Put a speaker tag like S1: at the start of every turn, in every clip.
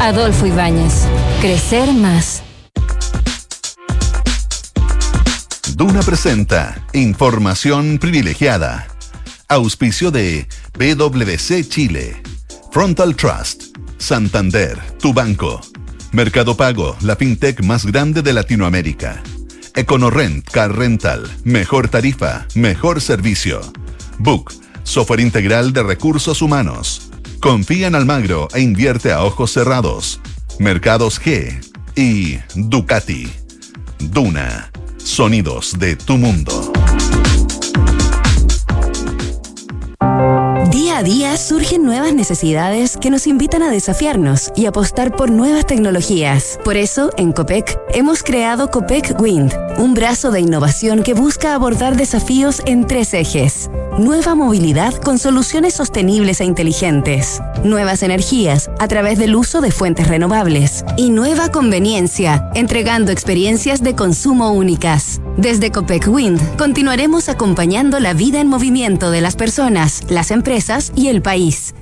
S1: Adolfo Ibáñez. Crecer más.
S2: Duna presenta Información privilegiada. Auspicio de PwC Chile. Frontal Trust. Santander, tu banco. Mercado Pago, la fintech más grande de Latinoamérica. EconoRent, Car Rental. Mejor tarifa, mejor servicio. Book, software integral de recursos humanos. Confía en Almagro e invierte a ojos cerrados. Mercados G y Ducati. Duna. Sonidos de tu mundo.
S3: Día a día surgen nuevas necesidades que nos invitan a desafiarnos y apostar por nuevas tecnologías. Por eso, en COPEC, hemos creado COPEC Wind, un brazo de innovación que busca abordar desafíos en tres ejes. Nueva movilidad con soluciones sostenibles e inteligentes. Nuevas energías a través del uso de fuentes renovables. Y nueva conveniencia, entregando experiencias de consumo únicas. Desde Copec Wind continuaremos acompañando la vida en movimiento de las personas, las empresas y el país.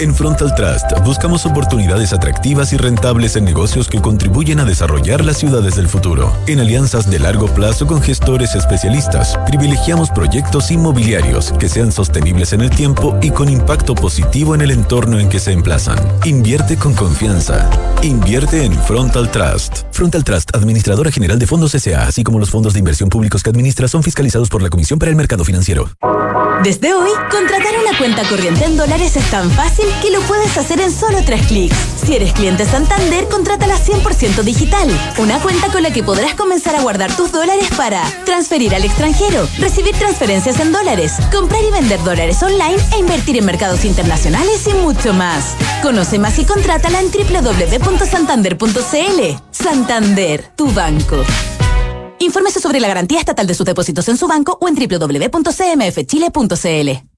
S4: En Frontal Trust buscamos oportunidades atractivas y rentables en negocios que contribuyen a desarrollar las ciudades del futuro. En alianzas de largo plazo con gestores especialistas, privilegiamos proyectos inmobiliarios que sean sostenibles en el tiempo y con impacto positivo en el entorno en que se emplazan. Invierte con confianza. Invierte en Frontal Trust. Frontal Trust, administradora general de fondos SA, así como los fondos de inversión públicos que administra, son fiscalizados por la Comisión para el Mercado Financiero.
S5: Desde hoy, contratar una cuenta corriente en dólares es tan fácil que lo puedes hacer en solo tres clics. Si eres cliente Santander, contrátala 100% digital. Una cuenta con la que podrás comenzar a guardar tus dólares para transferir al extranjero, recibir transferencias en dólares, comprar y vender dólares online e invertir en mercados internacionales y mucho más. Conoce más y contrátala en www.santander.cl. Santander, tu banco. Infórmese sobre la garantía estatal de sus depósitos en su banco o en www.cmfchile.cl.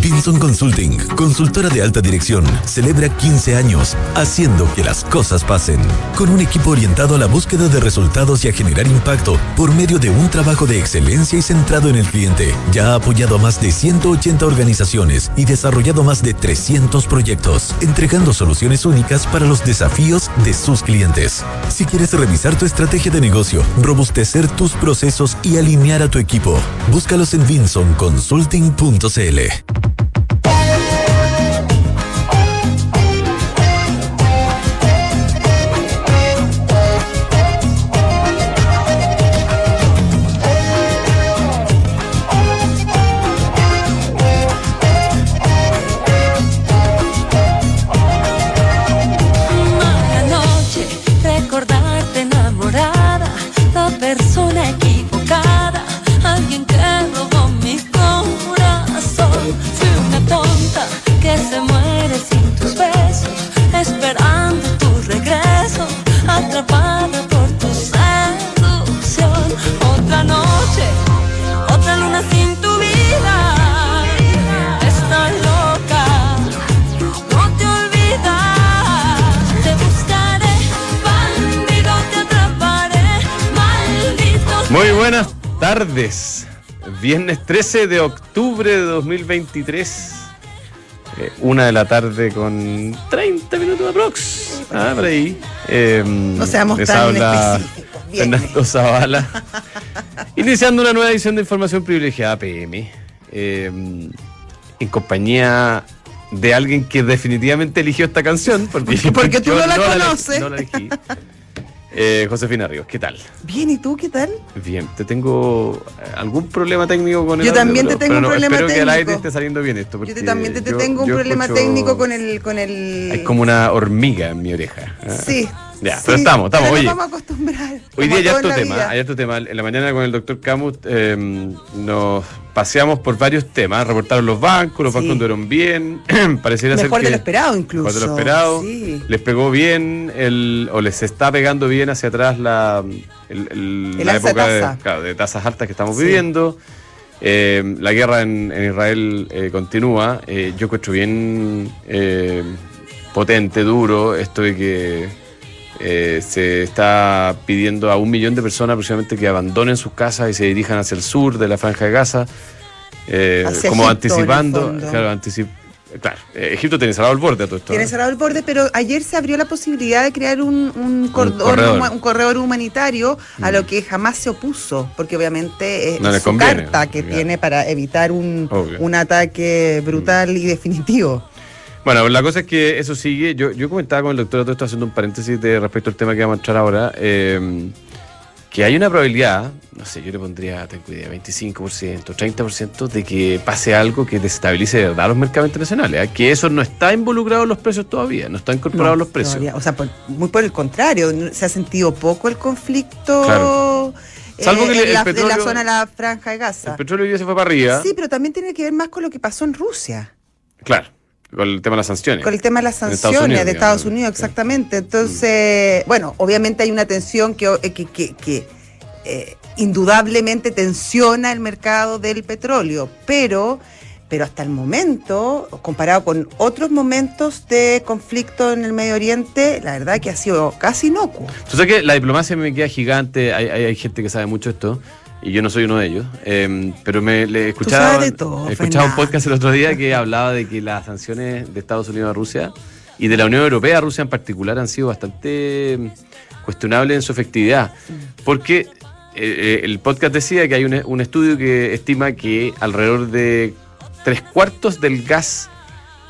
S4: Vinson Consulting, consultora de alta dirección, celebra 15 años haciendo que las cosas pasen. Con un equipo orientado a la búsqueda de resultados y a generar impacto por medio de un trabajo de excelencia y centrado en el cliente. Ya ha apoyado a más de 180 organizaciones y desarrollado más de 300 proyectos, entregando soluciones únicas para los desafíos de sus clientes. Si quieres revisar tu estrategia de negocio, robustecer tus procesos y alinear a tu equipo, búscalos en vinsonconsulting.cl.
S6: tardes. Viernes 13 de octubre de 2023. Eh, una de la tarde con 30 minutos de prox. Ah, por ahí. Eh,
S7: No seamos
S6: les
S7: tan
S6: habla. Fernando Zavala. Iniciando una nueva edición de Información Privilegiada PM. eh, en compañía de alguien que definitivamente eligió esta canción. Porque,
S7: Porque tú
S6: yo
S7: no la
S6: elegí,
S7: conoces.
S6: no la elegí. Eh, Josefina Ríos, ¿qué tal?
S7: Bien, ¿y tú qué tal?
S6: Bien, te tengo eh, algún problema técnico con el
S7: Yo
S6: audio,
S7: también te
S6: pero-
S7: tengo
S6: pero
S7: un
S6: no,
S7: problema
S6: espero que al aire
S7: técnico.
S6: esté saliendo bien esto.
S7: Yo te- también te,
S6: yo-
S7: tengo un problema
S6: escucho-
S7: técnico con el, con el.
S6: Hay como una hormiga en mi oreja.
S7: Sí.
S6: Ya,
S7: sí,
S6: pero estamos, estamos,
S7: pero
S6: oye.
S7: vamos a acostumbrar.
S6: Hoy día ya es tu tema,
S7: vida.
S6: ayer tu tema. En la mañana con el doctor Camus eh, nos paseamos por varios temas. Reportaron los bancos, los
S7: Sí.
S6: bancos anduvieron bien. Pareciera
S7: Mejor
S6: ser
S7: de
S6: que
S7: lo esperado, incluso.
S6: Mejor de lo esperado.
S7: Sí.
S6: Les pegó bien, el, o les está pegando bien hacia atrás la, el- el-
S7: El
S6: la época de,
S7: tasa.
S6: claro, de tasas altas que estamos viviendo. Eh, la guerra en, en Israel eh, continúa. Eh, yo encuentro bien eh, potente, duro, esto de que eh, se está pidiendo a un millón de personas aproximadamente que abandonen sus casas y se dirijan hacia el sur de la franja de Gaza, eh, como
S7: Egipto,
S6: anticipando, claro, anticip- claro, eh, Egipto tiene cerrado el borde a todo esto.
S7: Tiene cerrado el borde, pero ayer se abrió la posibilidad de crear un, un, cordón,
S6: corredor.
S7: un corredor humanitario a lo que jamás se opuso, porque obviamente es
S6: No
S7: su
S6: conviene,
S7: carta que
S6: claro.
S7: tiene para evitar un,
S6: Obvio.
S7: un ataque brutal y definitivo.
S6: Bueno, la cosa es que eso sigue. Yo, yo comentaba con el doctor, todo esto haciendo un paréntesis de respecto al tema que vamos a entrar ahora, eh, que hay una probabilidad, no sé, yo le pondría, tengo idea, 25%, 30% de que pase algo que desestabilice de verdad los mercados internacionales. ¿eh? Que eso no está involucrado en los precios todavía, no está incorporado en los precios.
S7: todavía. O sea, por- muy por el contrario, se ha sentido poco el conflicto
S6: Claro.
S7: eh,
S6: Salvo que el-
S7: la, en la
S6: petróleo-
S7: zona de la franja de Gaza.
S6: El petróleo hoy día se fue para arriba.
S7: Sí, pero también tiene que ver más con lo que pasó en Rusia.
S6: Claro, con el tema de las sanciones.
S7: Con el tema de las
S6: Estados
S7: sanciones
S6: Unidos,
S7: de
S6: digamos.
S7: Estados Unidos, exactamente. Entonces, bueno, obviamente hay una tensión que, eh, que, que- que, eh, indudablemente tensiona el mercado del petróleo, pero, pero hasta el momento, comparado con otros momentos de conflicto en el Medio Oriente, la verdad que ha sido casi inocuo.
S6: Tú sabes que la diplomacia me queda gigante, hay, hay, hay gente que sabe mucho esto, y yo no soy uno de ellos, eh, pero me le escuchaba,
S7: todo,
S6: escuchaba un podcast el otro día que hablaba de que las sanciones de Estados Unidos a Rusia y de la Unión Europea a Rusia en particular han sido bastante mm, cuestionables en su efectividad, porque eh, eh, el podcast decía que hay un, un estudio que estima que alrededor de tres cuartos del gas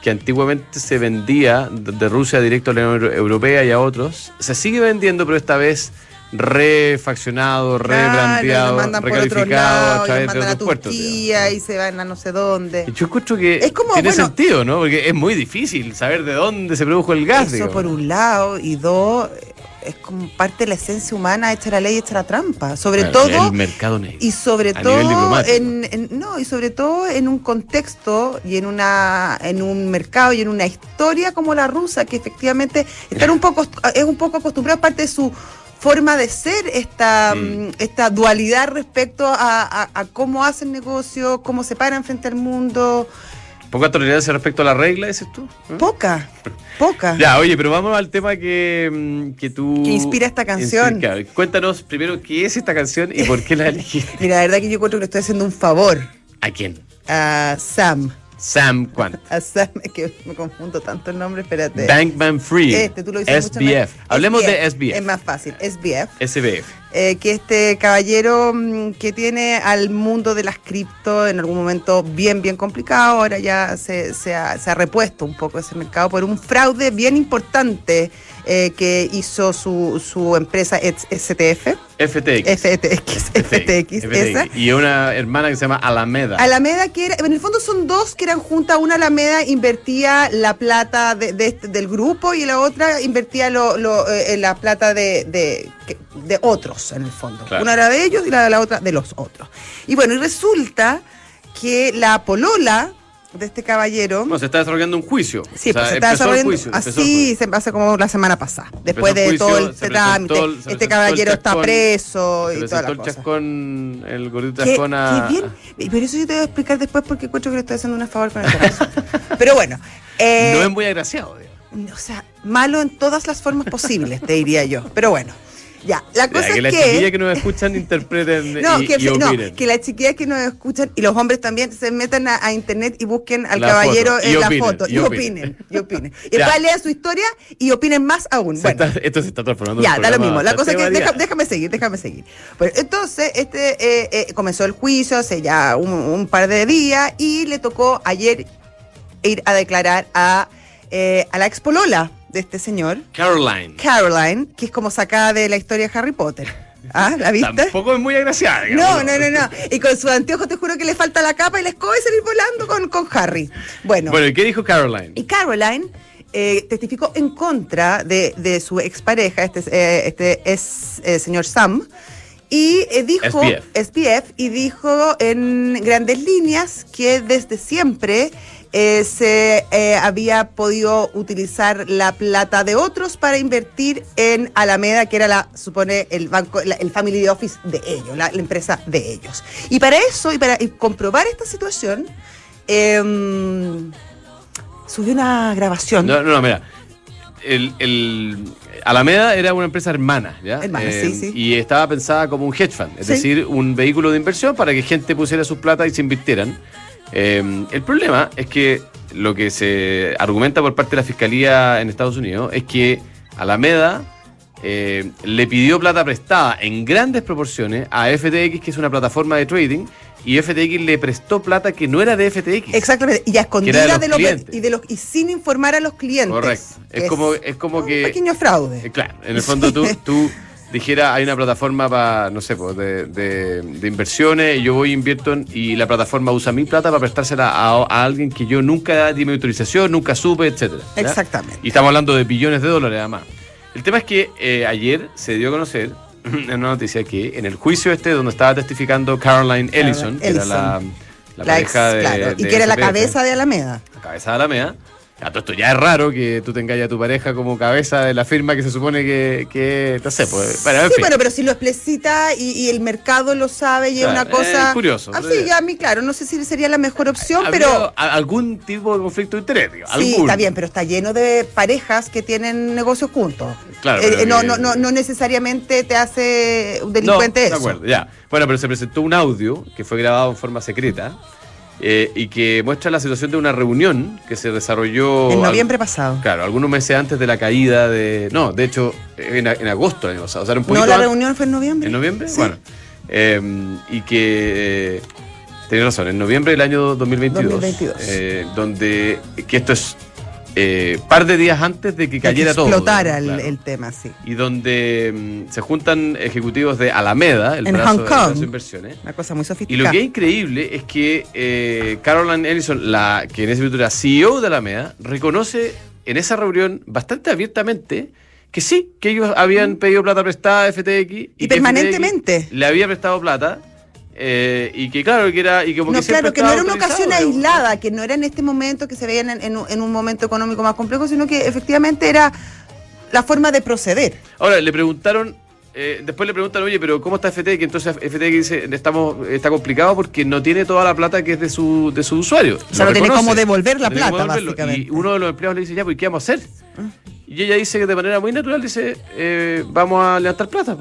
S6: que antiguamente se vendía de Rusia directo a la Unión Euro- Europea y a otros, se sigue vendiendo, pero esta vez refaccionado,
S7: Claro,
S6: rebrandeado, recalificado
S7: lado,
S6: a través de otros puertos.
S7: Turquía y se van a no sé dónde.
S6: Y yo encuentro que
S7: Es como,
S6: tiene
S7: bueno,
S6: sentido, ¿no? Porque es muy difícil saber de dónde se produjo el gas.
S7: Eso
S6: digamos.
S7: por un lado, y dos, es como parte de la esencia humana, echa la ley, echa la trampa. Sobre
S6: Claro,
S7: todo,
S6: El mercado negro.
S7: y sobre
S6: a
S7: todo en, en- no, y sobre todo en un contexto y en una en un mercado y en una historia como la rusa, que efectivamente están un poco es un poco acostumbrado parte de su forma de ser esta,
S6: Mm.
S7: mm, esta dualidad respecto a, a- a cómo hacen negocio, cómo se paran frente al mundo.
S6: Poca tolerancia respecto a la regla, dices tú. ¿no?
S7: Poca, poca.
S6: Ya, oye, pero vamos al tema que, mm, que tú...
S7: Que inspira esta canción.
S6: Inspira-. Cuéntanos primero qué es esta canción y por qué la elegiste.
S7: Mira, la verdad que yo encuentro que le estoy haciendo un favor
S6: ¿A quién?
S7: a Sam.
S6: Sam Quant.
S7: A Sam, es que me confundo tanto el nombre, espérate.
S6: Bankman Free.
S7: Este, tú lo
S6: SBF. Hablemos de SBF.
S7: Es más fácil, SBF.
S6: SBF.
S7: Eh, que este caballero mm, que tiene al mundo de las cripto en algún momento bien, bien complicado, ahora ya se, se ha, se ha repuesto un poco ese mercado por un fraude bien importante eh, que hizo su, su empresa STF,
S6: FTX.
S7: FTX, FTX, esa.
S6: Y una hermana que se llama Alameda.
S7: Alameda, que era, en el fondo son dos que eran juntas. Una Alameda invertía la plata de, de este- del grupo y la otra invertía lo, lo, eh, la plata de, de, que- de otros, en el fondo.
S6: Claro.
S7: Una era de ellos y la, la otra de los otros. Y bueno, y resulta que la polola de este caballero.
S6: Bueno, se está desarrollando un juicio.
S7: Sí,
S6: O sea,
S7: pues se está desarrollando
S6: juicio,
S7: así, se hace como la semana pasada. Después de todo
S6: juicio, se
S7: trámite, este caballero está preso
S6: Se
S7: y toda la
S6: el
S7: cosa.
S6: chascón, el gordito chascón a...
S7: bien. Pero eso yo te voy a explicar después porque encuentro que le estoy haciendo un favor con el. Pero bueno. eh,
S6: No es muy agraciado, digamos.
S7: o sea, malo en todas las formas posibles, te diría yo. Pero bueno. Ya, la cosa
S6: Ya, que
S7: es
S6: las
S7: que.
S6: chiquillas que nos escuchan interpreten
S7: No,
S6: y,
S7: que,
S6: y
S7: no,
S6: opinen.
S7: que las chiquillas que nos escuchan y los hombres también se metan a, a internet y busquen al
S6: La
S7: caballero
S6: foto,
S7: en la foto
S6: y opinen.
S7: y opinen. Y después lean su historia y opinen más aún. Bueno,
S6: está- esto se está transformando
S7: ya, da lo mismo. La cosa es que deja- déjame seguir, déjame seguir. Bueno, entonces, este eh, eh, comenzó el juicio hace ya un, un par de días y le tocó ayer ir a declarar a, eh, a la expolola de este señor,
S6: Caroline.
S7: Caroline, que es como sacada de la historia de Harry Potter. ¿Ah? ¿La viste?
S6: Tampoco es muy agraciada.
S7: No,
S6: digamos,
S7: no, no, no. Y con sus anteojos te juro que le falta la capa y la escoba y salir volando con, con Harry. Bueno,
S6: Bueno, ¿y qué dijo Caroline?
S7: y Caroline eh, testificó en contra de, de su expareja, este, eh, este es eh, señor Sam, y eh, dijo,
S6: SPF.
S7: SPF, y dijo en grandes líneas que desde siempre eh, se eh, había podido utilizar la plata de otros para invertir en Alameda, que era la, supone, el banco, la- el family office de ellos, la, la empresa de ellos. Y para eso, y para y comprobar esta situación, em, subió una grabación.
S6: No, no, no, mira. El, el- Alameda era una empresa hermana, ¿ya? Eh,
S7: Hermana, sí, sí.
S6: Y estaba pensada como un hedge fund, es
S7: Sí.
S6: decir, un vehículo de inversión para que gente pusiera sus plata y se invirtieran. Eh, el problema es que lo que se argumenta por parte de la fiscalía en Estados Unidos es que Alameda eh, le pidió plata prestada en grandes proporciones a FTX, que es una plataforma de trading, y FTX le prestó plata que no era de FTX.
S7: Exactamente, y a escondidas
S6: de los
S7: de los, y de los y sin informar a los clientes.
S6: Correcto. Es
S7: que
S6: como, es como
S7: un
S6: que.
S7: pequeño fraude.
S6: Eh, Claro, en el fondo tú, tú dijeras, hay una plataforma para, no sé, pues, de, de- de inversiones, yo voy e invierto en- y la plataforma usa mi plata para prestársela a, a alguien que yo nunca di mi autorización, nunca supe, etcétera.
S7: Exactamente.
S6: Y estamos hablando de billones de dólares además. El tema es que eh, ayer se dio a conocer en una noticia que en el juicio este donde estaba testificando Caroline Ellison, que era la, la
S7: La ex,
S6: pareja de,
S7: claro, y que era la cabeza de Alameda.
S6: la cabeza de Alameda. Todo esto ya es raro que tú tengas a tu pareja como cabeza de la firma que se supone que, que no sé, pues, bueno, en
S7: sí,
S6: fin.
S7: bueno, pero si lo explicita y, y el mercado lo sabe y es una cosa.
S6: es curioso.
S7: Así, ya a mí, claro, no sé si sería la mejor opción, pero.
S6: algún tipo de conflicto de interés, digo,
S7: Sí,
S6: algún.
S7: está bien, pero está lleno de parejas que tienen negocios juntos.
S6: Claro,
S7: Eh, no,
S6: que-
S7: no, no, no necesariamente te hace un
S6: No,
S7: delincuente
S6: de
S7: eso.
S6: acuerdo, ya. Bueno, pero se presentó un audio que fue grabado en forma secreta eh, y que muestra la situación de una reunión que se desarrolló.
S7: En
S6: al-
S7: noviembre pasado.
S6: Claro, algunos meses antes de la caída de. No, de hecho, en, en agosto del año pasado. O sea,
S7: No, la
S6: antes-
S7: reunión fue en noviembre.
S6: ¿En noviembre?
S7: Sí.
S6: Bueno. eh, y que. Eh, Tienes razón, en noviembre del año 2022.
S7: 2022.
S6: eh, donde. Que esto es. Eh, par de días antes de que cayera todo.
S7: explotara el,
S6: claro.
S7: el tema, sí.
S6: Y donde mm, se juntan ejecutivos de Alameda, el
S7: En
S6: brazo,
S7: Hong Kong.
S6: de inversiones.
S7: Una cosa muy
S6: Y
S7: sofisticada.
S6: lo que es increíble es que eh, Caroline Ellison, la, que en ese momento era CEO de Alameda, reconoce en esa reunión bastante abiertamente que sí, que ellos habían pedido plata prestada a FTX. Y,
S7: permanentemente.
S6: FTX le había prestado plata. Eh, y que claro, que era. Y
S7: No,
S6: que
S7: claro, que no era una ocasión aislada, que no era en este momento que se veían en, en un- en un momento económico más complejo, sino que efectivamente era la forma de proceder.
S6: Ahora, le preguntaron, eh, después le preguntan, oye, pero ¿cómo está FTX? Entonces FTX dice, estamos, está complicado porque no tiene toda la plata que es de su, de su usuario.
S7: O sea, no tiene cómo devolver la
S6: No
S7: plata, básicamente.
S6: Y uno de los empleados le dice, ya, pues ¿qué vamos a hacer? Y ella dice que de manera muy natural, dice, eh, vamos a levantar plata.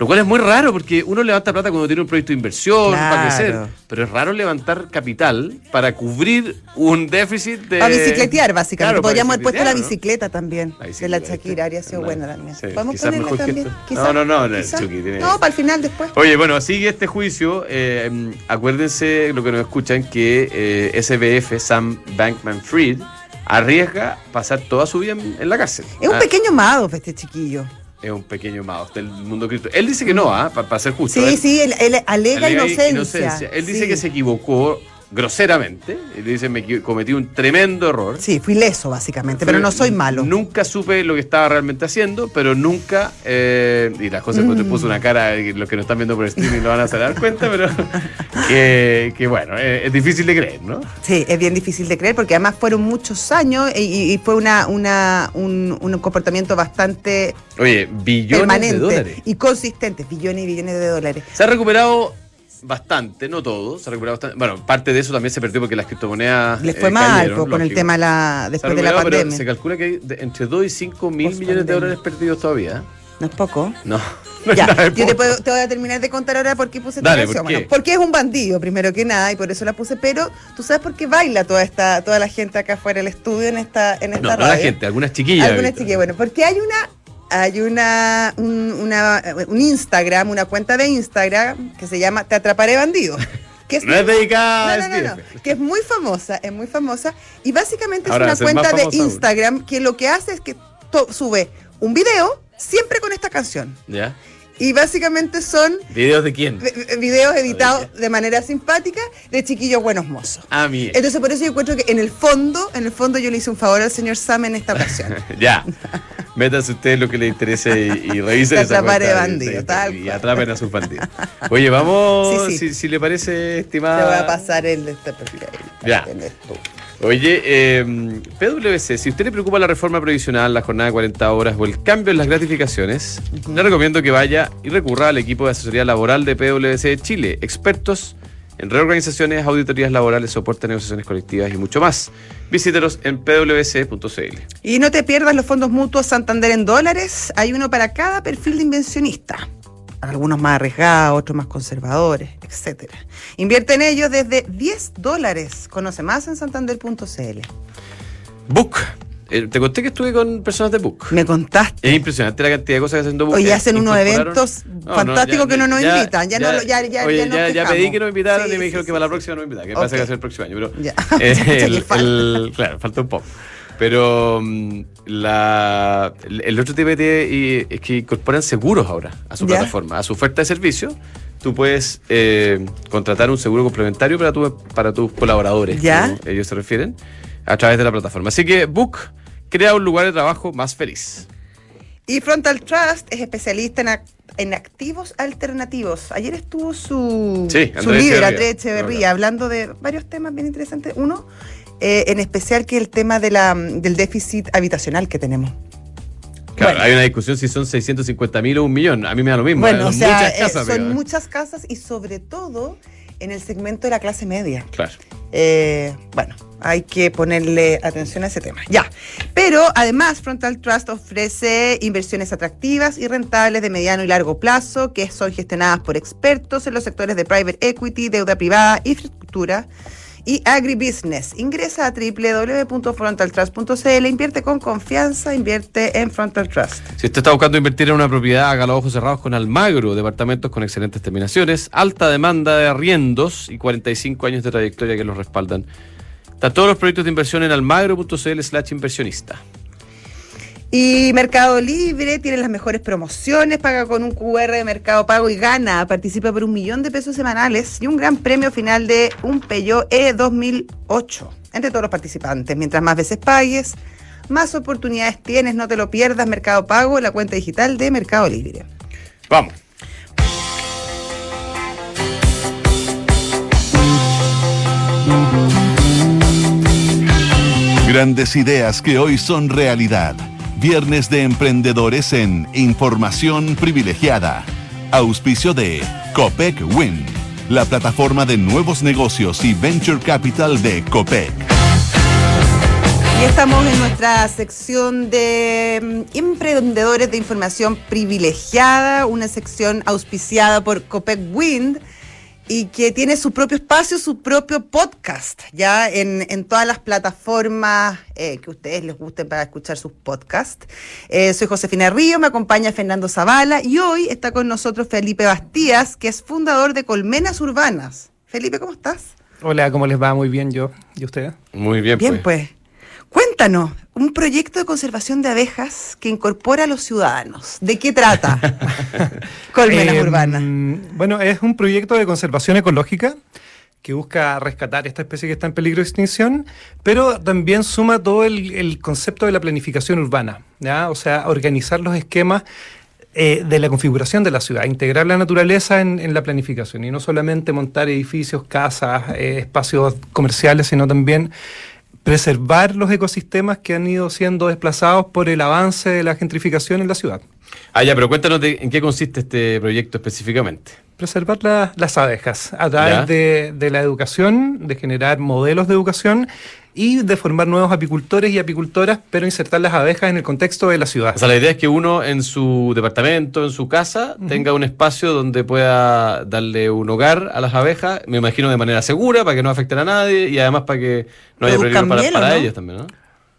S6: Lo cual es muy raro porque uno levanta plata cuando tiene un proyecto de inversión para
S7: Claro.
S6: crecer, pero es raro levantar capital para cubrir un déficit de...
S7: Para bicicletear, básicamente.
S6: Claro, para
S7: Podríamos haber puesto la bicicleta también.
S6: La
S7: de
S6: bicicleta,
S7: la Shakira, habría sido buena también.
S6: sí,
S7: Podemos ponerla también.
S6: No, no, no. Chucky tiene-
S7: No, para el final después.
S6: Oye, bueno, sigue este juicio. eh, acuérdense, lo que nos escuchan, que eh, SBF, Sam Bankman Fried, arriesga pasar toda su vida en, en la cárcel.
S7: Es un
S6: Ah,
S7: pequeño Madoff este chiquillo.
S6: Es un pequeño mouse del mundo cripto. Él dice que no, ¿ah? para ser justo.
S7: Sí,
S6: Él-
S7: sí, él, él alega,
S6: alega
S7: inocencia.
S6: Él dice que se equivocó groseramente. Él dice, me equi- cometí un tremendo error.
S7: Sí, fui leso, básicamente, pero no soy malo.
S6: Nunca supe lo que estaba realmente haciendo, pero nunca. eh, y las cosas, pues te puso una cara, eh, los que nos están viendo por streaming lo van a hacer dar cuenta, pero. que, que bueno, eh, es difícil de creer, ¿no?
S7: Sí, es bien difícil de creer porque además fueron muchos años y, y- y fue una, una, un, un comportamiento bastante
S6: Oye, billones
S7: permanente
S6: de dólares.
S7: y consistente, billones y billones de dólares.
S6: Se ha recuperado bastante, no todo, se ha recuperado bastante. Bueno, parte de eso también se perdió porque las criptomonedas.
S7: Les fue
S6: eh,
S7: mal
S6: cayeron,
S7: con el tema la, después de la
S6: pero
S7: pandemia.
S6: Se calcula que hay de- entre 2 y 5 mil millones de dólares perdidos todavía.
S7: No es poco.
S6: No.
S7: Ya, yo te, puedo- te voy a terminar de contar ahora por qué puse esta
S6: Dale. ¿por qué?
S7: Bueno, porque es un bandido, primero que nada, y por eso la puse. Pero tú sabes por qué baila toda esta, toda la gente acá afuera del estudio en esta, en esta
S6: No, no la
S7: radio?
S6: gente, algunas chiquillas.
S7: Algunas chiquillas, bueno, porque hay una, hay una, un, una- un Instagram, una cuenta de Instagram que se llama Te atraparé bandido. Que es
S6: No es dedicada
S7: no, no, no, no, que es muy famosa, es muy famosa y básicamente
S6: Ahora,
S7: es una cuenta de
S6: aún.
S7: Instagram que lo que hace es que sube un video siempre con esta canción
S6: ¿Ya?
S7: Y básicamente son
S6: ¿Videos de quién?
S7: vi- vi- videos editados de manera simpática de chiquillos buenos mozos.
S6: Ah, mire.
S7: Entonces por eso yo encuentro que en el fondo, en el fondo yo le hice un favor al señor Sam en esta ocasión.
S6: ya. Métanse ustedes lo que les interese y, y revisen
S7: Te
S6: esa de-
S7: bandido, tal
S6: Y atrapen a sus bandidos. Oye, vamos,
S7: Sí, sí.
S6: Si, si le parece,
S7: Te
S6: estimada.
S7: voy a pasar el de este perfil.
S6: Ya. Oye, eh, PwC, si usted le preocupa la reforma previsional, la jornada de 40 horas o el cambio en las gratificaciones, le recomiendo que vaya y recurra al equipo de asesoría laboral de PwC Chile, expertos en reorganizaciones, auditorías laborales, soporte a negociaciones colectivas y mucho más. Visítelos en pwc.cl.
S7: Y no te pierdas los fondos mutuos Santander en dólares. Hay uno para cada perfil de inversionista. Algunos más arriesgados, otros más conservadores, etcétera. Invierte en ellos desde 10 dólares. Conoce más en santander.cl.
S6: Book. Eh, te conté que estuve con personas de Book.
S7: Me contaste.
S6: Es impresionante la cantidad de cosas que hacen Book.
S7: Hoy
S6: Eh,
S7: hacen unos eventos
S6: No,
S7: fantásticos
S6: ya-
S7: que no nos
S6: ya-
S7: invitan. Ya, no, ya, ya,
S6: oye,
S7: ya, nos
S6: pedí que nos invitaran
S7: Sí,
S6: y me dijeron
S7: sí,
S6: que para la próxima no invitan, que pasa que va a ser el próximo año. Pero, eh, el- el- claro, falta un poco. Pero mm, la, el otro tema de- y- es que incorporan seguros ahora a su
S7: Ya.
S6: plataforma, a su oferta de servicio. Tú puedes eh, contratar un seguro complementario para, tu, para tus colaboradores,
S7: Ya.
S6: como ellos se refieren, a través de la plataforma. Así que Book crea un lugar de trabajo más feliz.
S7: Y Frontal Trust es especialista en, en activos alternativos. Ayer estuvo su,
S6: Sí,
S7: su
S6: Andrés
S7: líder,
S6: Echeverría.
S7: Andrés Echeverría, hablando de varios temas bien interesantes. Uno, eh, en especial, que el tema de la, del déficit habitacional que tenemos.
S6: Claro,
S7: Bueno.
S6: hay una discusión si son 650 mil o un millón. A mí me da lo mismo.
S7: Bueno, o
S6: Son
S7: sea,
S6: muchas
S7: eh,
S6: casas.
S7: son
S6: pero-
S7: muchas casas y sobre todo en el segmento de la clase media.
S6: Claro.
S7: Eh, bueno, hay que ponerle atención a ese tema. Ya. Pero además, Frontal Trust ofrece inversiones atractivas y rentables de mediano y largo plazo que son gestionadas por expertos en los sectores de private equity, deuda privada, infraestructura y agribusiness. Ingresa a www.frontaltrust.cl, invierte con confianza, invierte en Frontal Trust.
S6: Si usted está buscando invertir en una propiedad, haga los ojos cerrados con Almagro, departamentos con excelentes terminaciones, alta demanda de arriendos y 45 años de trayectoria que los respaldan. Están todos los proyectos de inversión en almagro.cl slash inversionista.
S7: Y Mercado Libre tiene las mejores promociones, paga con un QR de Mercado Pago y gana, participa por un millón de pesos semanales y un gran premio final de un Peugeot E 2008 entre todos los participantes. Mientras más veces pagues, más oportunidades tienes, no te lo pierdas. Mercado Pago, la cuenta digital de Mercado Libre.
S6: Vamos.
S2: Grandes ideas que hoy son realidad. Viernes de emprendedores en Información Privilegiada. Auspicio de Copec Win, la plataforma de nuevos negocios y venture capital de Copec.
S7: Y estamos en nuestra sección de mm, emprendedores de información privilegiada, una sección auspiciada por Copec Wind y que tiene su propio espacio, su propio podcast, ya en, en todas las plataformas eh, que a ustedes les gusten para escuchar sus podcasts. Eh, soy Josefina Río, me acompaña Fernando Zavala y hoy está con nosotros Felipe Bastías, que es fundador de Colmenas Urbanas. Felipe, ¿cómo estás?
S8: Hola, ¿cómo les va? Muy bien yo. ¿Y ustedes?
S6: Muy bien,
S7: Bien,
S6: pues.
S7: pues. Cuéntanos, un proyecto de conservación de abejas que incorpora a los ciudadanos. ¿De qué trata? Colmenas
S8: Eh,
S7: urbanas.
S8: mm, Bueno, es un proyecto de conservación ecológica que busca rescatar esta especie que está en peligro de extinción, pero también suma todo el, el concepto de la planificación urbana, ¿ya? o sea, organizar los esquemas eh, de la configuración de la ciudad, integrar la naturaleza en, en la planificación y no solamente montar edificios, casas, eh, espacios comerciales, sino también preservar los ecosistemas que han ido siendo desplazados por el avance de la gentrificación en la ciudad.
S6: Ah, ya, pero cuéntanos de, en qué consiste este proyecto específicamente.
S8: preservar la- las abejas a través de la educación, de generar modelos de educación y de formar nuevos apicultores y apicultoras, pero insertar las abejas en el contexto de la ciudad.
S6: O sea, la idea es que uno en su departamento, en su casa, tenga un espacio donde pueda darle un hogar a las abejas, me imagino de manera segura, para que no afecten a nadie y además para que no haya peligro para,
S7: miel, ¿o
S6: para
S7: no?
S6: ellos también, ¿no?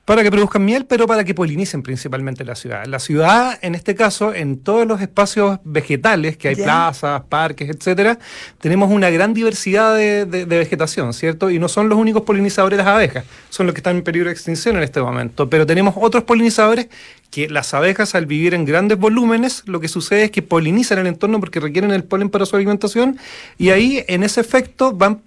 S8: Para que produzcan miel, pero para que polinicen principalmente la ciudad. La ciudad, en este caso, en todos los espacios vegetales, que hay plazas, parques, etcétera, tenemos una gran diversidad de, de- de vegetación, ¿cierto? Y no son los únicos polinizadores las abejas, son los que están en peligro de extinción en este momento. Pero tenemos otros polinizadores que las abejas, al vivir en grandes volúmenes, lo que sucede es que polinizan el entorno porque requieren el polen para su alimentación, y ahí, en ese efecto, van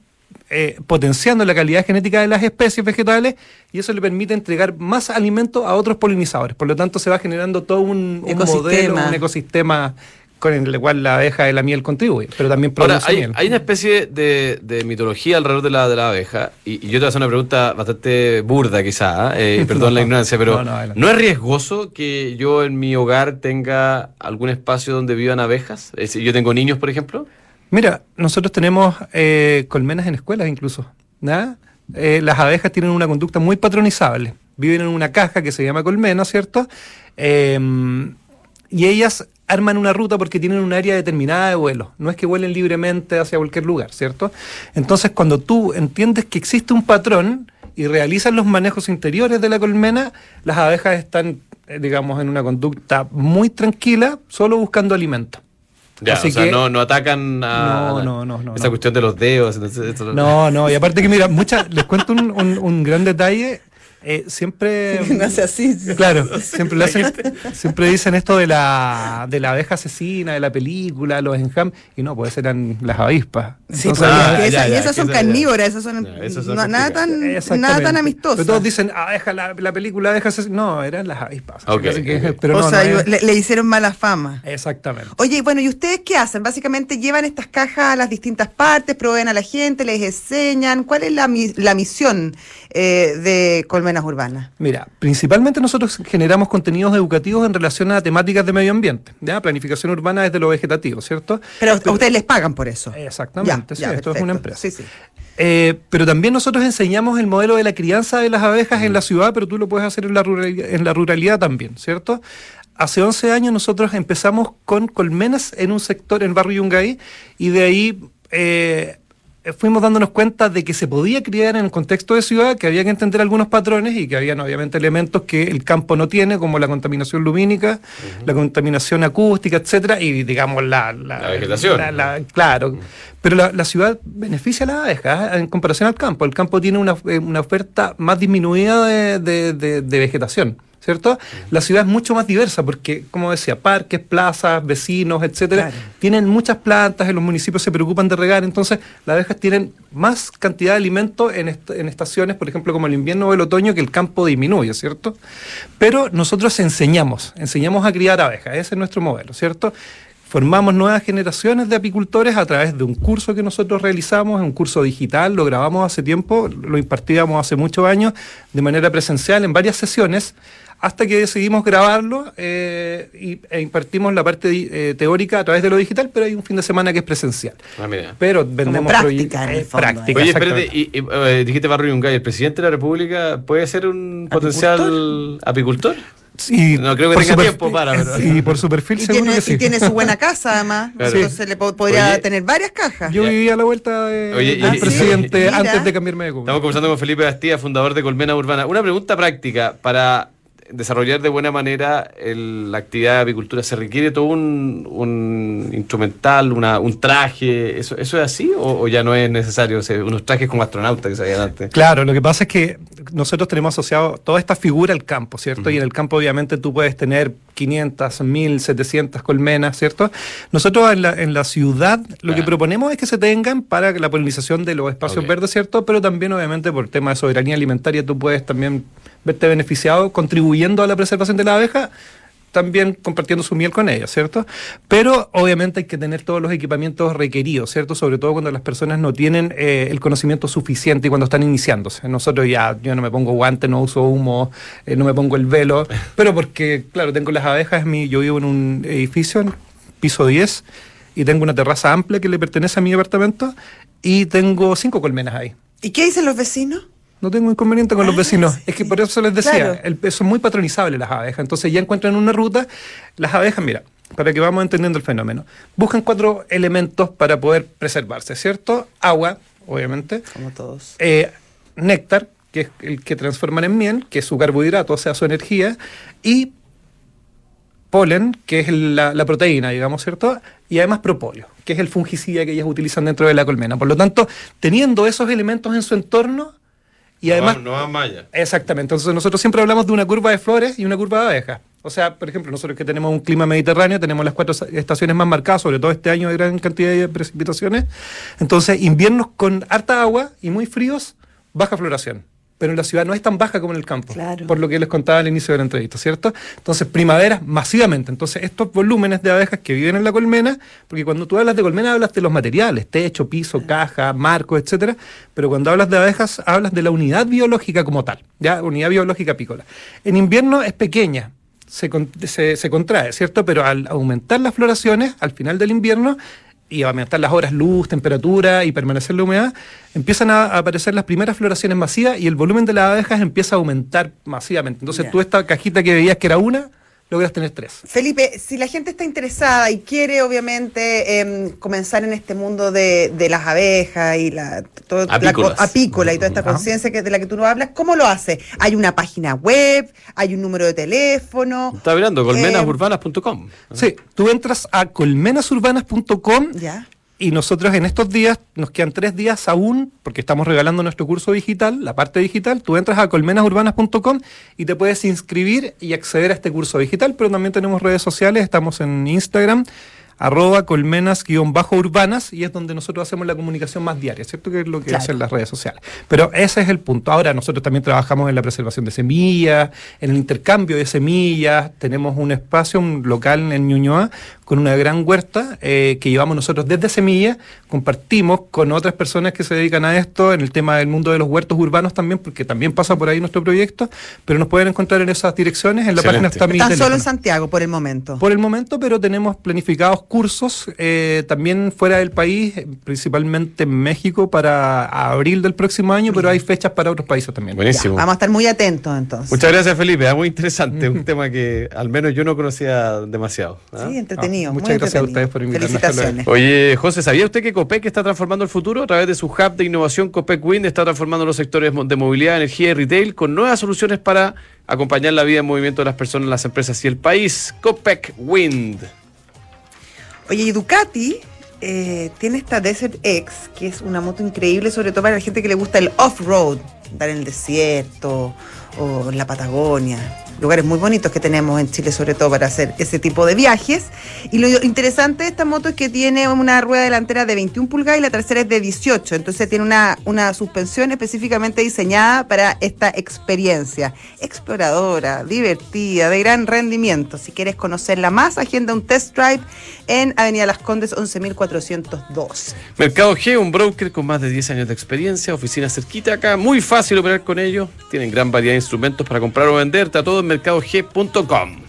S8: eh, potenciando la calidad genética de las especies vegetales y eso le permite entregar más alimento a otros polinizadores. Por lo tanto, se va generando todo un, modelo, un ecosistema con el cual la abeja de la miel contribuye, pero también
S6: Ahora,
S8: produce
S6: hay,
S8: miel.
S6: hay una especie de, de mitología alrededor de la, de la abeja, y, y yo te voy a hacer una pregunta bastante burda quizá, ¿eh? y perdón la
S8: No,
S6: ignorancia, pero
S8: no, no, adelante.
S6: ¿no es riesgoso que yo en mi hogar tenga algún espacio donde vivan abejas? Es yo tengo niños, por ejemplo.
S8: Mira, nosotros tenemos eh, colmenas en escuelas incluso. Eh, las abejas tienen una conducta muy patronizable. Viven en una caja que se llama colmena, ¿cierto? Eh, y ellas arman una ruta porque tienen un área determinada de vuelo. No es que vuelen libremente hacia cualquier lugar, ¿cierto? Entonces, cuando tú entiendes que existe un patrón y realizas los manejos interiores de la colmena, las abejas están, eh, digamos, en una conducta muy tranquila, solo buscando alimento.
S6: Ya,
S8: Así
S6: o sea,
S8: que-
S6: no, no atacan a
S8: No, no, no, no,
S6: esa cuestión de los dedos. entonces,
S8: No, no, y aparte que mira, muchas, les cuento un, un- un gran detalle. Eh, siempre.
S7: No hace así.
S8: Claro, siempre lo hacen, siempre dicen esto de la, de la abeja asesina, de la película, los enjam, y no, pues eran las avispas.
S7: Sí,
S8: Entonces,
S7: porque
S6: Ah,
S7: esa-
S6: ya,
S7: y esas son carnívoras, esas son,
S6: Ya, esas son
S7: no- nada tan nada tan amistosas.
S8: Pero todos dicen, abeja, la, la película abeja asesina. No, eran las avispas.
S6: Ok,
S8: Así que-
S6: ok.
S8: Pero
S7: o
S8: no,
S7: sea,
S8: no es-
S7: le, le hicieron mala fama.
S8: Exactamente.
S7: Oye, y bueno, ¿y ustedes qué hacen? Básicamente llevan estas cajas a las distintas partes, proveen a la gente, les enseñan. ¿Cuál es la, mi- la misión eh, de Urbanas?
S8: Mira, principalmente nosotros generamos contenidos educativos en relación a temáticas de medio ambiente. ¿ya? Planificación urbana desde lo vegetativo, ¿cierto?
S7: Pero a ustedes les pagan por eso.
S8: Exactamente,
S7: Ya,
S8: sí,
S7: ya,
S8: esto es una empresa.
S7: Sí, sí.
S8: Eh, pero también nosotros enseñamos el modelo de la crianza de las abejas en la ciudad, pero tú lo puedes hacer en la ruralidad, en la ruralidad también, ¿cierto? Hace 11 años nosotros empezamos con colmenas en un sector, en el barrio Yungay, y de ahí eh, fuimos dándonos cuenta de que se podía criar en el contexto de ciudad, que había que entender algunos patrones y que habían obviamente elementos que el campo no tiene, como la contaminación lumínica, la contaminación acústica, etcétera, y digamos la,
S6: La vegetación.
S8: la- la- claro. Pero la, ciudad beneficia a las abejas ¿eh? en comparación al campo. El campo tiene una, eh, una oferta más disminuida de, de- de- de vegetación. ¿Cierto? La ciudad es mucho más diversa porque, como decía, parques, plazas, vecinos, etcétera,
S7: Claro.
S8: tienen muchas plantas, en los municipios se preocupan de regar, entonces las abejas tienen más cantidad de alimento en, est- en estaciones, por ejemplo, como el invierno o el otoño, que el campo disminuye, ¿cierto? Pero nosotros enseñamos, enseñamos a criar abejas, ese es nuestro modelo, ¿cierto? Formamos nuevas generaciones de apicultores a través de un curso que nosotros realizamos, un curso digital, lo grabamos hace tiempo, lo impartíamos hace muchos años de manera presencial en varias sesiones, hasta que decidimos grabarlo eh, y, e impartimos la parte eh, teórica a través de lo digital, pero hay un fin de semana que es presencial.
S6: Ah, mira.
S8: Pero vendemos
S7: práctica, en el fondo,
S8: práctica,
S6: Oye, espérate, y, y, eh, dijiste Barrio Yungay, ¿el presidente de la República puede ser un potencial apicultor?
S8: Sí,
S6: No creo que
S8: por
S6: tenga tiempo para, pero-
S8: Sí, por su perfil
S7: Y
S8: seguro
S7: tiene,
S8: que sí.
S7: y tiene su buena casa, además.
S6: Claro.
S7: Entonces le po- podría
S6: Oye.
S7: tener varias cajas.
S8: Yo vivía a la vuelta de-
S6: Oye,
S8: del
S6: y-
S8: presidente antes de cambiarme de comuna.
S6: Estamos conversando con Felipe Bastía, fundador de Colmena Urbana. Una pregunta práctica para desarrollar de buena manera el- la actividad de apicultura. ¿Se requiere todo un, un instrumental, una, un traje? ¿Eso, ¿Eso es así o, o ya no es necesario? O sea, unos trajes como astronautas que se veían antes.
S8: Claro, lo que pasa es que nosotros tenemos asociado toda esta figura al campo, ¿cierto? Y en el campo obviamente tú puedes tener 500, 1000, 700 colmenas, ¿cierto? Nosotros en la, en la ciudad lo que proponemos es que se tengan para la polinización de los espacios verdes, ¿cierto? Pero también obviamente por tema de soberanía alimentaria tú puedes también verte beneficiado contribuyendo a la preservación de la abeja también compartiendo su miel con ella, ¿cierto? Pero obviamente hay que tener todos los equipamientos requeridos, ¿cierto? Sobre todo cuando las personas no tienen eh, el conocimiento suficiente y cuando están iniciándose. Nosotros ya, yo no me pongo guantes, no uso humo, eh, no me pongo el velo, pero porque, claro, tengo las abejas, es mi, yo vivo en un edificio, en piso 10, y tengo una terraza amplia que le pertenece a mi departamento, y tengo cinco colmenas ahí.
S7: ¿Y qué dicen los vecinos?
S8: No tengo inconveniente con los
S7: Ah,
S8: vecinos. es que por eso les decía,
S7: Claro.
S8: el, son muy patronizables las abejas. Entonces ya encuentran una ruta. Las abejas, mira, para que vamos entendiendo el fenómeno, buscan cuatro elementos para poder preservarse, ¿cierto? Agua, obviamente.
S7: Como todos.
S8: eh, néctar, que es el que transforman en miel, que es su carbohidrato, o sea, su energía, y polen, que es la, la proteína, digamos, ¿cierto? Y además propóleo, que es el fungicida que ellas utilizan dentro de la colmena. Por lo tanto, teniendo esos elementos en su entorno, y además...
S6: no malla.
S8: Exactamente, entonces nosotros siempre hablamos de una curva de flores y una curva de abejas. O sea, por ejemplo, nosotros que tenemos un clima mediterráneo, tenemos las cuatro estaciones más marcadas, sobre todo este año de gran cantidad de precipitaciones. Entonces, inviernos con harta agua y muy fríos, baja floración. Pero en la ciudad no es tan baja como en el campo,
S7: Claro.
S8: por lo que les contaba al inicio de la entrevista, ¿cierto? Entonces, primaveras masivamente. Entonces, estos volúmenes de abejas que viven en la colmena, porque cuando tú hablas de colmena hablas de los materiales, techo, piso, caja, marco, etcétera, pero cuando hablas de abejas hablas de la unidad biológica como tal, ya, unidad biológica apícola. En invierno es pequeña, se, se, se contrae, ¿cierto? Pero al aumentar las floraciones, al final del invierno, y aumentar las horas luz, temperatura y permanecer la humedad, empiezan a aparecer las primeras floraciones masivas y el volumen de las abejas empieza a aumentar masivamente. Entonces
S7: Ya.
S8: tú esta cajita que veías que era una, logras tener tres.
S7: Felipe, si la gente está interesada y quiere obviamente em, comenzar en este mundo de, de las abejas y la, todo, apícola y toda esta conciencia que, de la que tú no hablas, ¿cómo lo hace? Hay una página web, hay un número de teléfono.
S6: Está mirando,
S7: Eh,
S6: colmenasurbanas.com.
S8: Sí, tú entras a colmenasurbanas.com
S7: Ya.
S8: Y nosotros en estos días, nos quedan tres días aún, porque estamos regalando nuestro curso digital, la parte digital, tú entras a colmenasurbanas.com y te puedes inscribir y acceder a este curso digital, pero también tenemos redes sociales, estamos en Instagram, arroba colmenas-urbanas y es donde nosotros hacemos la comunicación más diaria, ¿cierto? Que es lo que
S7: Claro.
S8: hacen las redes sociales. Pero ese es el punto. Ahora nosotros también trabajamos en la preservación de semillas, en el intercambio de semillas, tenemos un espacio, un local en Ñuñoa con una gran huerta eh, que llevamos nosotros desde semillas, compartimos con otras personas que se dedican a esto en el tema del mundo de los huertos urbanos también, porque también pasa por ahí nuestro proyecto, pero nos pueden encontrar en esas direcciones, en la
S6: Excelente.
S8: página está mi
S7: Están solo en Santiago por el momento.
S8: Por el momento, pero tenemos planificados cursos eh, también fuera del país, principalmente en México para abril del próximo año, pero hay fechas para otros países también.
S7: Ya,
S6: Buenísimo.
S7: vamos a estar muy atentos entonces.
S6: Muchas gracias, Felipe. ah, Muy interesante. Un tema que al menos yo no conocía demasiado. ¿ah?
S7: Sí, entretenido. Muy
S8: muchas gracias a ustedes por invitarnos.
S7: Felicitaciones.
S6: Oye, José, ¿sabía usted que COPEC está transformando el futuro a través de su hub de innovación COPEC Wind? Está transformando los sectores de movilidad, energía y retail con nuevas soluciones para acompañar la vida en movimiento de las personas, las empresas y el país. COPEC Wind.
S7: Oye, y Ducati eh, tiene esta Desert X, que es una moto increíble, sobre todo para la gente que le gusta el off-road, andar en el desierto o en la Patagonia. Lugares muy bonitos que tenemos en Chile, sobre todo para hacer ese tipo de viajes. Y lo interesante de esta moto es que tiene una rueda delantera de 21 pulgadas y la trasera es de 18. Entonces tiene una, una suspensión específicamente diseñada para esta experiencia. Exploradora, divertida, de gran rendimiento. Si quieres conocerla más, agenda un test drive en Avenida Las Condes 11.402.
S6: Mercado G, un broker con más de 10 años de experiencia, oficina cerquita acá, muy fácil operar con ellos. Tienen gran variedad de instrumentos para comprar o vender. Está todo en mercadog.com.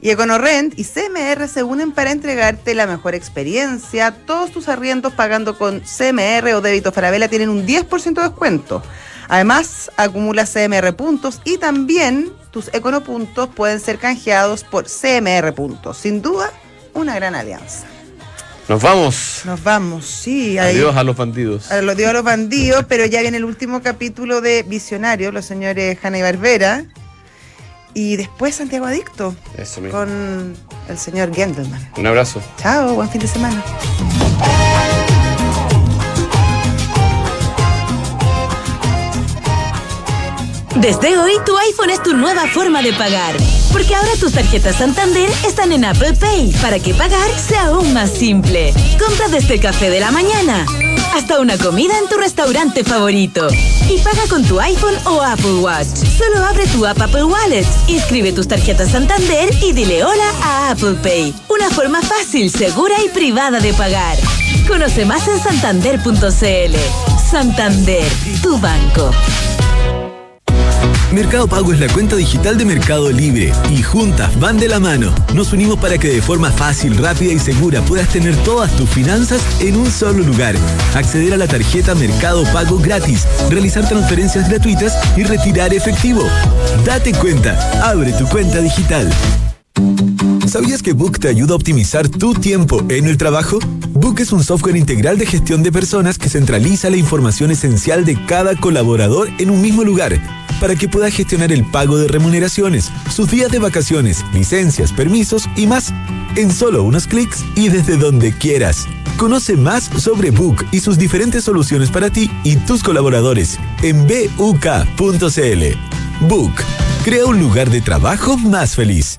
S7: Y EconoRent y CMR se unen para entregarte la mejor experiencia. Todos tus arriendos pagando con CMR o débito Farabela tienen un 10% de descuento. Además, acumula CMR puntos y también tus Econopuntos pueden ser canjeados por CMR puntos. Sin duda, una gran alianza.
S6: Nos vamos.
S7: Nos vamos, sí. ahí-
S6: Adiós a los bandidos.
S7: a los dio a los bandidos, pero ya viene el último capítulo de Visionario, los señores Hanna y Barbera. Y después Santiago Adicto
S6: Eso mismo.
S7: con el señor Gendelman.
S6: Un abrazo.
S7: Chao, buen fin de semana.
S5: Desde hoy, tu iPhone es tu nueva forma de pagar. Porque ahora tus tarjetas Santander están en Apple Pay para que pagar sea aún más simple. Compra desde el café de la mañana hasta una comida en tu restaurante favorito. Y paga con tu iPhone o Apple Watch. Solo abre tu app Apple Wallet, inscribe tus tarjetas Santander y dile hola a Apple Pay. Una forma fácil, segura y privada de pagar. Conoce más en santander.cl. Santander, tu banco.
S4: Mercado Pago es la cuenta digital de Mercado Libre y juntas van de la mano. Nos unimos para que de forma fácil, rápida y segura puedas tener todas tus finanzas en un solo lugar. Acceder a la tarjeta Mercado Pago gratis, realizar transferencias gratuitas y retirar efectivo. Date cuenta, abre tu cuenta digital. ¿Sabías que Book te ayuda a optimizar tu tiempo en el trabajo? Book es un software integral de gestión de personas que centraliza la información esencial de cada colaborador en un mismo lugar para que pueda gestionar el pago de remuneraciones, sus días de vacaciones, licencias, permisos y más en solo unos clics y desde donde quieras. Conoce más sobre Book y sus diferentes soluciones para ti y tus colaboradores en buk.cl. Book, crea un lugar de trabajo más feliz.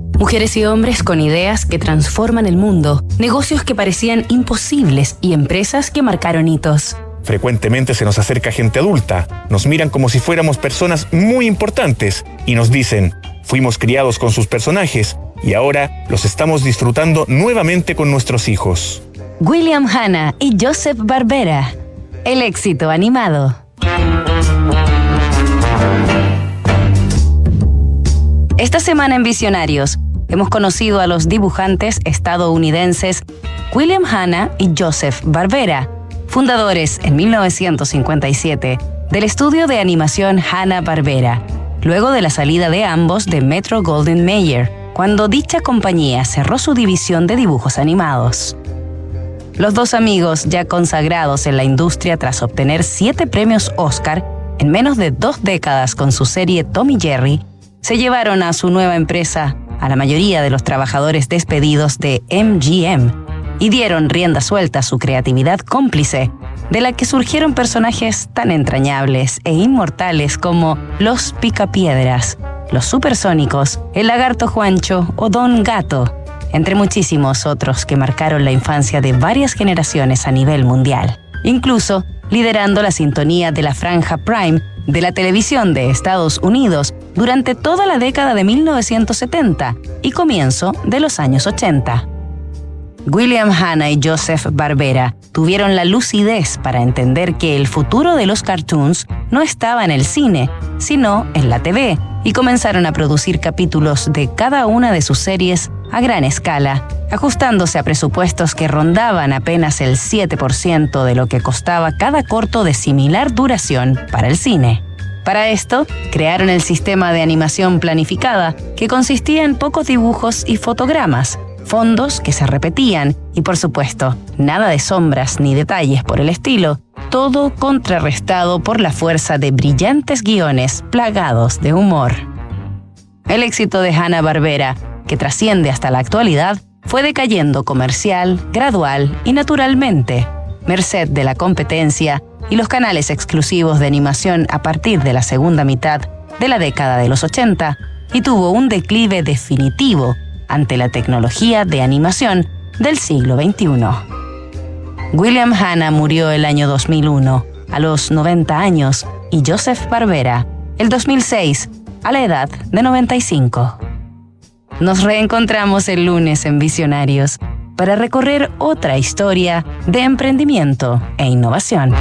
S3: Mujeres y hombres con ideas que transforman el mundo, negocios que parecían imposibles y empresas que marcaron hitos.
S9: Frecuentemente se nos acerca gente adulta, nos miran como si fuéramos personas muy importantes y nos dicen, fuimos criados con sus personajes y ahora los estamos disfrutando nuevamente con nuestros hijos.
S3: William Hanna y Joseph Barbera. El éxito animado. Esta semana en Visionarios hemos conocido a los dibujantes estadounidenses William Hanna y Joseph Barbera, fundadores en 1957 del estudio de animación Hanna-Barbera, luego de la salida de ambos de Metro Golden Mayer, cuando dicha compañía cerró su división de dibujos animados. Los dos amigos, ya consagrados en la industria tras obtener siete premios Oscar en menos de dos décadas con su serie Tommy Jerry, se llevaron a su nueva empresa a la mayoría de los trabajadores despedidos de MGM y dieron rienda suelta a su creatividad cómplice, de la que surgieron personajes tan entrañables e inmortales como los Picapiedras, los Supersónicos, el Lagarto Juancho o Don Gato, entre muchísimos otros que marcaron la infancia de varias generaciones a nivel mundial, incluso liderando la sintonía de la franja Prime de la televisión de Estados Unidos durante toda la década de 1970 y comienzo de los años 80. William Hanna y Joseph Barbera tuvieron la lucidez para entender que el futuro de los cartoons no estaba en el cine, sino en la TV, y comenzaron a producir capítulos de cada una de sus series a gran escala, ajustándose a presupuestos que rondaban apenas el 7% de lo que costaba cada corto de similar duración para el cine. Para esto, crearon el sistema de animación planificada, que consistía en pocos dibujos y fotogramas, fondos que se repetían y por supuesto, nada de sombras ni detalles por el estilo, todo contrarrestado por la fuerza de brillantes guiones plagados de humor. El éxito de Hanna-Barbera que trasciende hasta la actualidad, fue decayendo comercial, gradual y naturalmente, merced de la competencia y los canales exclusivos de animación a partir de la segunda mitad de la década de los 80, y tuvo un declive definitivo ante la tecnología de animación del siglo XXI. William Hanna murió el año 2001, a los 90 años, y Joseph Barbera, el 2006, a la edad de 95. Nos reencontramos el lunes en Visionarios para recorrer otra historia de emprendimiento e innovación.